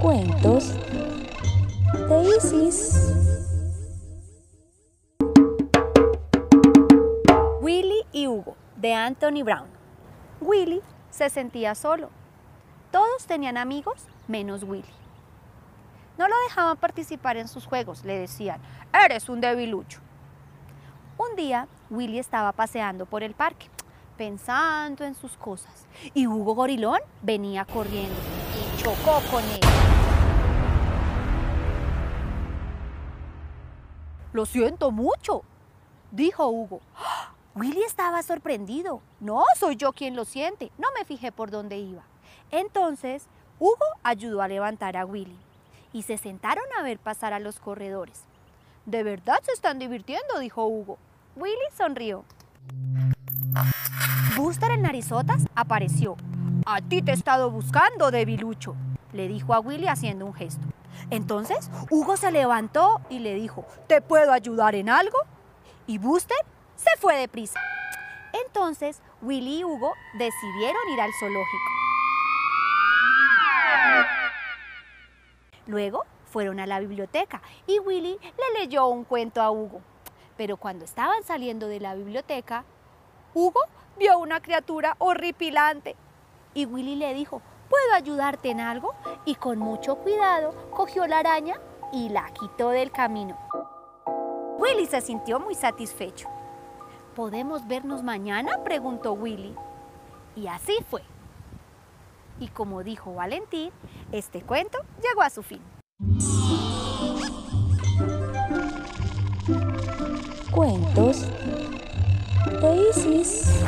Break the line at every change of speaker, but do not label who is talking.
Cuentos de Isis.
Willy y Hugo, de Anthony Brown. Willy se sentía solo. Todos tenían amigos menos Willy. No lo dejaban participar en sus juegos, le decían, eres un debilucho. Un día, Willy estaba paseando por el parque, pensando en sus cosas, y Hugo Gorilón venía corriendo y chocó con él. Lo siento mucho, dijo Hugo. ¡Ah! Willy estaba sorprendido. No, soy yo quien lo siente. No me fijé por dónde iba. Entonces, Hugo ayudó a levantar a Willy y se sentaron a ver pasar a los corredores. De verdad se están divirtiendo, dijo Hugo. Willy sonrió. Buster el narizotas apareció. A ti te he estado buscando, debilucho, le dijo a Willy haciendo un gesto. Entonces Hugo se levantó y le dijo, ¿te puedo ayudar en algo? Y Buster se fue deprisa. Entonces Willy y Hugo decidieron ir al zoológico. Luego fueron a la biblioteca y Willy le leyó un cuento a Hugo. Pero cuando estaban saliendo de la biblioteca, Hugo vio una criatura horripilante y Willy le dijo, ¿puedo ayudarte en algo? Y con mucho cuidado cogió la araña y la quitó del camino. Willy se sintió muy satisfecho. ¿Podemos vernos mañana? preguntó Willy. Y así fue. Y como dijo Valentín, este cuento llegó a su fin.
Cuentos de Isis.